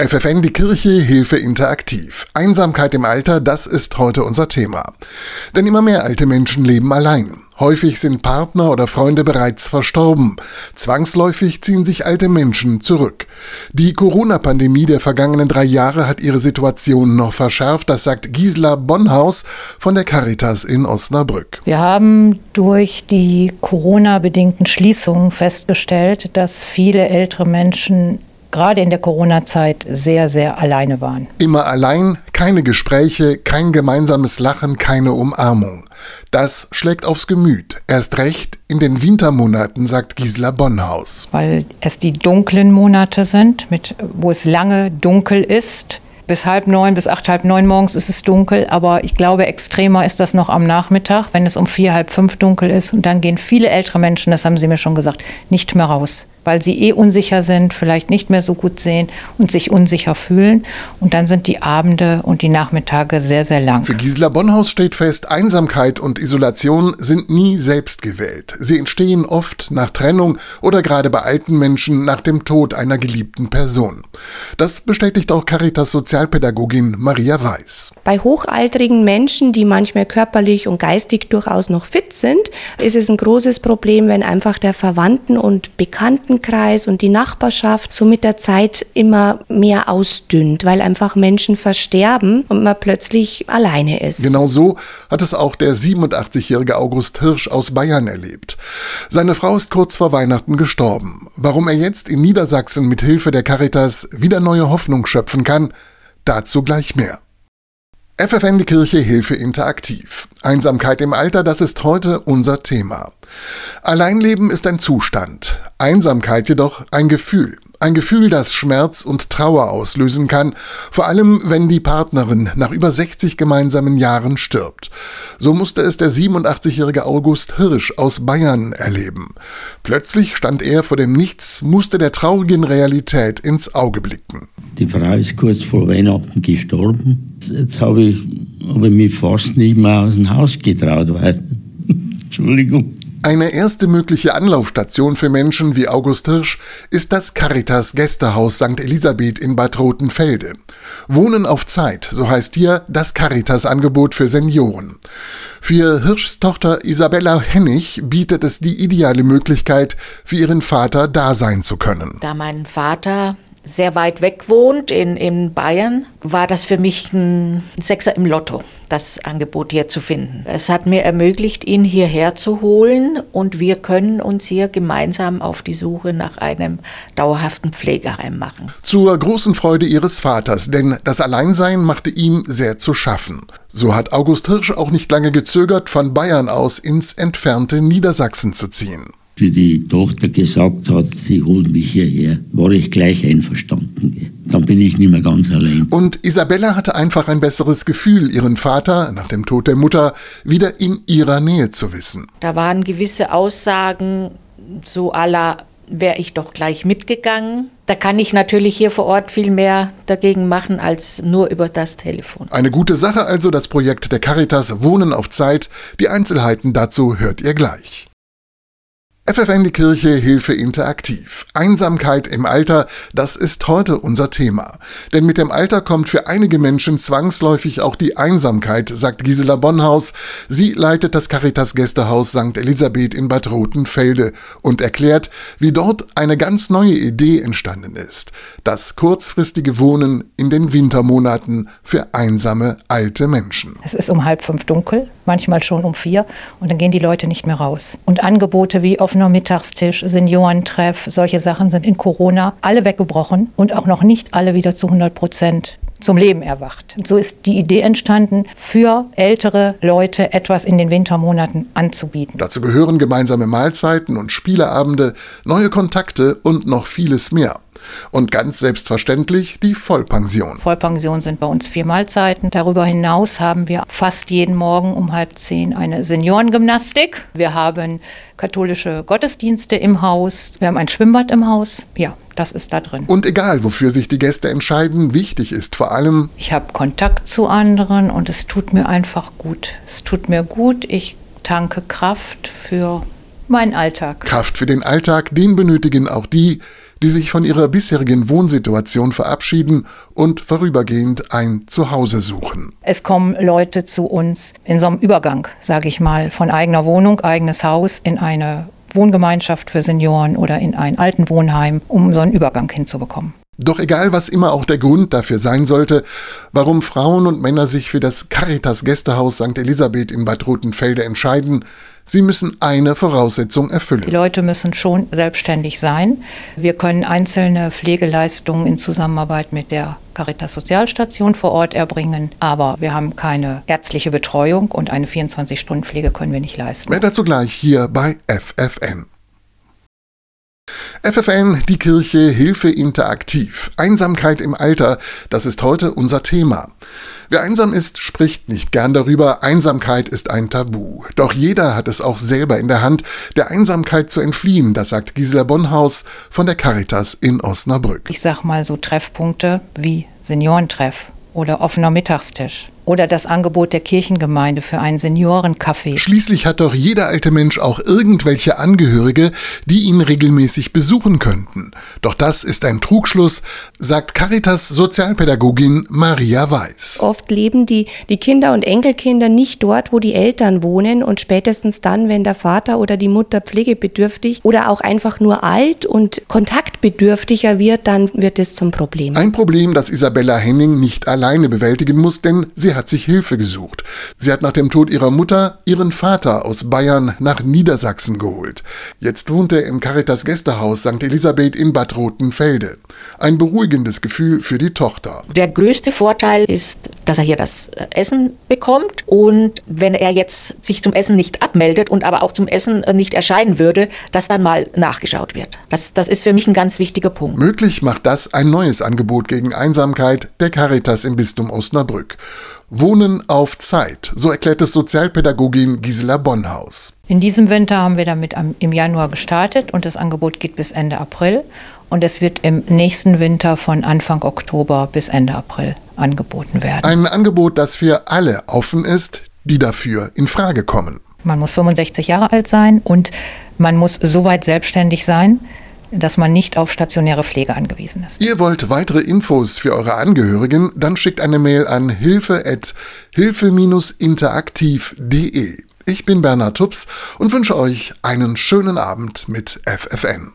FFN die Kirche Hilfe interaktiv. Einsamkeit im Alter, das ist heute unser Thema. Denn immer mehr alte Menschen leben allein. Häufig sind Partner oder Freunde bereits verstorben. Zwangsläufig ziehen sich alte Menschen zurück. Die Corona-Pandemie der vergangenen drei Jahre hat ihre Situation noch verschärft, das sagt Gisela Bonhaus von der Caritas in Osnabrück. Wir haben durch die Corona-bedingten Schließungen festgestellt, dass viele ältere Menschen gerade in der Corona-Zeit sehr, sehr alleine waren. Immer allein, keine Gespräche, kein gemeinsames Lachen, keine Umarmung. Das schlägt aufs Gemüt. Erst recht in den Wintermonaten, sagt Gisela Bonhaus. Weil es die dunklen Monate sind, mit, wo es lange dunkel ist. Bis halb neun, bis acht, halb neun morgens ist es dunkel, aber ich glaube, extremer ist das noch am Nachmittag, wenn es um vier, halb fünf dunkel ist. Und dann gehen viele ältere Menschen, das haben Sie mir schon gesagt, nicht mehr raus weil sie eh unsicher sind, vielleicht nicht mehr so gut sehen und sich unsicher fühlen. Und dann sind die Abende und die Nachmittage sehr, sehr lang. Für Gisela Bonhaus steht fest, Einsamkeit und Isolation sind nie selbst gewählt. Sie entstehen oft nach Trennung oder gerade bei alten Menschen nach dem Tod einer geliebten Person. Das bestätigt auch Caritas Sozialpädagogin Maria Weiß. Bei hochaltrigen Menschen, die manchmal körperlich und geistig durchaus noch fit sind, ist es ein großes Problem, wenn einfach der Verwandten und Bekannten Bekanntenkreis und die Nachbarschaft so mit der Zeit immer mehr ausdünnt, weil einfach Menschen versterben und man plötzlich alleine ist. Genau so hat es auch der 87-jährige August Hirsch aus Bayern erlebt. Seine Frau ist kurz vor Weihnachten gestorben. Warum er jetzt in Niedersachsen mit Hilfe der Caritas wieder neue Hoffnung schöpfen kann, dazu gleich mehr. FFN die Kirche Hilfe interaktiv. Einsamkeit im Alter, das ist heute unser Thema. Alleinleben ist ein Zustand, Einsamkeit jedoch ein Gefühl. Ein Gefühl, das Schmerz und Trauer auslösen kann, vor allem wenn die Partnerin nach über 60 gemeinsamen Jahren stirbt. So musste es der 87-jährige August Hirsch aus Bayern erleben. Plötzlich stand er vor dem Nichts, musste der traurigen Realität ins Auge blicken. Die Frau ist kurz vor Weihnachten gestorben. Jetzt habe ich, hab ich mich fast nicht mehr aus dem Haus getraut, Entschuldigung. Eine erste mögliche Anlaufstation für Menschen wie August Hirsch ist das Caritas Gästehaus St. Elisabeth in Bad Rotenfelde. Wohnen auf Zeit, so heißt hier das Caritas-Angebot für Senioren. Für Hirschs Tochter Isabella Hennig bietet es die ideale Möglichkeit, für ihren Vater da sein zu können. Da mein Vater sehr weit weg wohnt, in, in Bayern, war das für mich ein Sechser im Lotto, das Angebot hier zu finden. Es hat mir ermöglicht, ihn hierher zu holen und wir können uns hier gemeinsam auf die Suche nach einem dauerhaften Pflegeheim machen. Zur großen Freude ihres Vaters, denn das Alleinsein machte ihm sehr zu schaffen. So hat August Hirsch auch nicht lange gezögert, von Bayern aus ins entfernte Niedersachsen zu ziehen wie die Tochter gesagt hat, sie holt mich hierher, war ich gleich einverstanden. Dann bin ich nicht mehr ganz allein. Und Isabella hatte einfach ein besseres Gefühl, ihren Vater nach dem Tod der Mutter wieder in ihrer Nähe zu wissen. Da waren gewisse Aussagen so aller wäre ich doch gleich mitgegangen. Da kann ich natürlich hier vor Ort viel mehr dagegen machen als nur über das Telefon. Eine gute Sache also das Projekt der Caritas Wohnen auf Zeit. Die Einzelheiten dazu hört ihr gleich. FFN die Kirche Hilfe interaktiv. Einsamkeit im Alter, das ist heute unser Thema. Denn mit dem Alter kommt für einige Menschen zwangsläufig auch die Einsamkeit, sagt Gisela Bonhaus. Sie leitet das Caritas Gästehaus St. Elisabeth in Bad Rotenfelde und erklärt, wie dort eine ganz neue Idee entstanden ist. Das kurzfristige Wohnen in den Wintermonaten für einsame alte Menschen. Es ist um halb fünf dunkel, manchmal schon um vier und dann gehen die Leute nicht mehr raus. Und Angebote wie offener Mittagstisch, Seniorentreff, solche Sachen sind in Corona alle weggebrochen und auch noch nicht alle wieder zu 100 Prozent zum Leben erwacht. so ist die Idee entstanden, für ältere Leute etwas in den Wintermonaten anzubieten. Dazu gehören gemeinsame Mahlzeiten und Spieleabende, neue Kontakte und noch vieles mehr. Und ganz selbstverständlich die Vollpension. Vollpension sind bei uns vier Mahlzeiten. Darüber hinaus haben wir fast jeden Morgen um halb zehn eine Seniorengymnastik. Wir haben katholische Gottesdienste im Haus. Wir haben ein Schwimmbad im Haus. Ja, das ist da drin. Und egal, wofür sich die Gäste entscheiden, wichtig ist vor allem, ich habe Kontakt zu anderen und es tut mir einfach gut. Es tut mir gut. Ich tanke Kraft für meinen Alltag. Kraft für den Alltag, den benötigen auch die, die sich von ihrer bisherigen Wohnsituation verabschieden und vorübergehend ein Zuhause suchen. Es kommen Leute zu uns in so einem Übergang, sage ich mal, von eigener Wohnung, eigenes Haus in eine Wohngemeinschaft für Senioren oder in ein Altenwohnheim, um so einen Übergang hinzubekommen. Doch egal, was immer auch der Grund dafür sein sollte, warum Frauen und Männer sich für das Caritas Gästehaus St. Elisabeth in Bad Rotenfelde entscheiden, sie müssen eine Voraussetzung erfüllen. Die Leute müssen schon selbstständig sein. Wir können einzelne Pflegeleistungen in Zusammenarbeit mit der Caritas Sozialstation vor Ort erbringen, aber wir haben keine ärztliche Betreuung und eine 24-Stunden-Pflege können wir nicht leisten. Mehr dazu gleich hier bei FFN. FFN, die Kirche, Hilfe interaktiv. Einsamkeit im Alter, das ist heute unser Thema. Wer einsam ist, spricht nicht gern darüber. Einsamkeit ist ein Tabu. Doch jeder hat es auch selber in der Hand, der Einsamkeit zu entfliehen. Das sagt Gisela Bonhaus von der Caritas in Osnabrück. Ich sag mal so Treffpunkte wie Seniorentreff oder offener Mittagstisch oder das Angebot der Kirchengemeinde für einen Seniorencafé. Schließlich hat doch jeder alte Mensch auch irgendwelche Angehörige, die ihn regelmäßig besuchen könnten. Doch das ist ein Trugschluss, sagt Caritas Sozialpädagogin Maria Weiß. Oft leben die, die Kinder und Enkelkinder nicht dort, wo die Eltern wohnen und spätestens dann, wenn der Vater oder die Mutter pflegebedürftig oder auch einfach nur alt und kontaktbedürftiger wird, dann wird es zum Problem. Ein Problem, das Isabella Henning nicht alleine bewältigen muss, denn sie hat hat sich Hilfe gesucht. Sie hat nach dem Tod ihrer Mutter ihren Vater aus Bayern nach Niedersachsen geholt. Jetzt wohnt er im Caritas Gästehaus St. Elisabeth in Bad Rotenfelde. Ein beruhigendes Gefühl für die Tochter. Der größte Vorteil ist, dass er hier das äh, Essen bekommt und wenn er jetzt sich zum Essen nicht abmeldet und aber auch zum Essen äh, nicht erscheinen würde, dass dann mal nachgeschaut wird. Das, das ist für mich ein ganz wichtiger Punkt. Möglich macht das ein neues Angebot gegen Einsamkeit der Caritas im Bistum Osnabrück. Wohnen auf Zeit, so erklärt es Sozialpädagogin Gisela Bonhaus. In diesem Winter haben wir damit im Januar gestartet und das Angebot geht bis Ende April. Und es wird im nächsten Winter von Anfang Oktober bis Ende April angeboten werden. Ein Angebot, das für alle offen ist, die dafür in Frage kommen. Man muss 65 Jahre alt sein und man muss soweit selbstständig sein, dass man nicht auf stationäre Pflege angewiesen ist. Ihr wollt weitere Infos für eure Angehörigen? Dann schickt eine Mail an hilfe-interaktiv.de. Ich bin Bernhard Tups und wünsche euch einen schönen Abend mit FFN.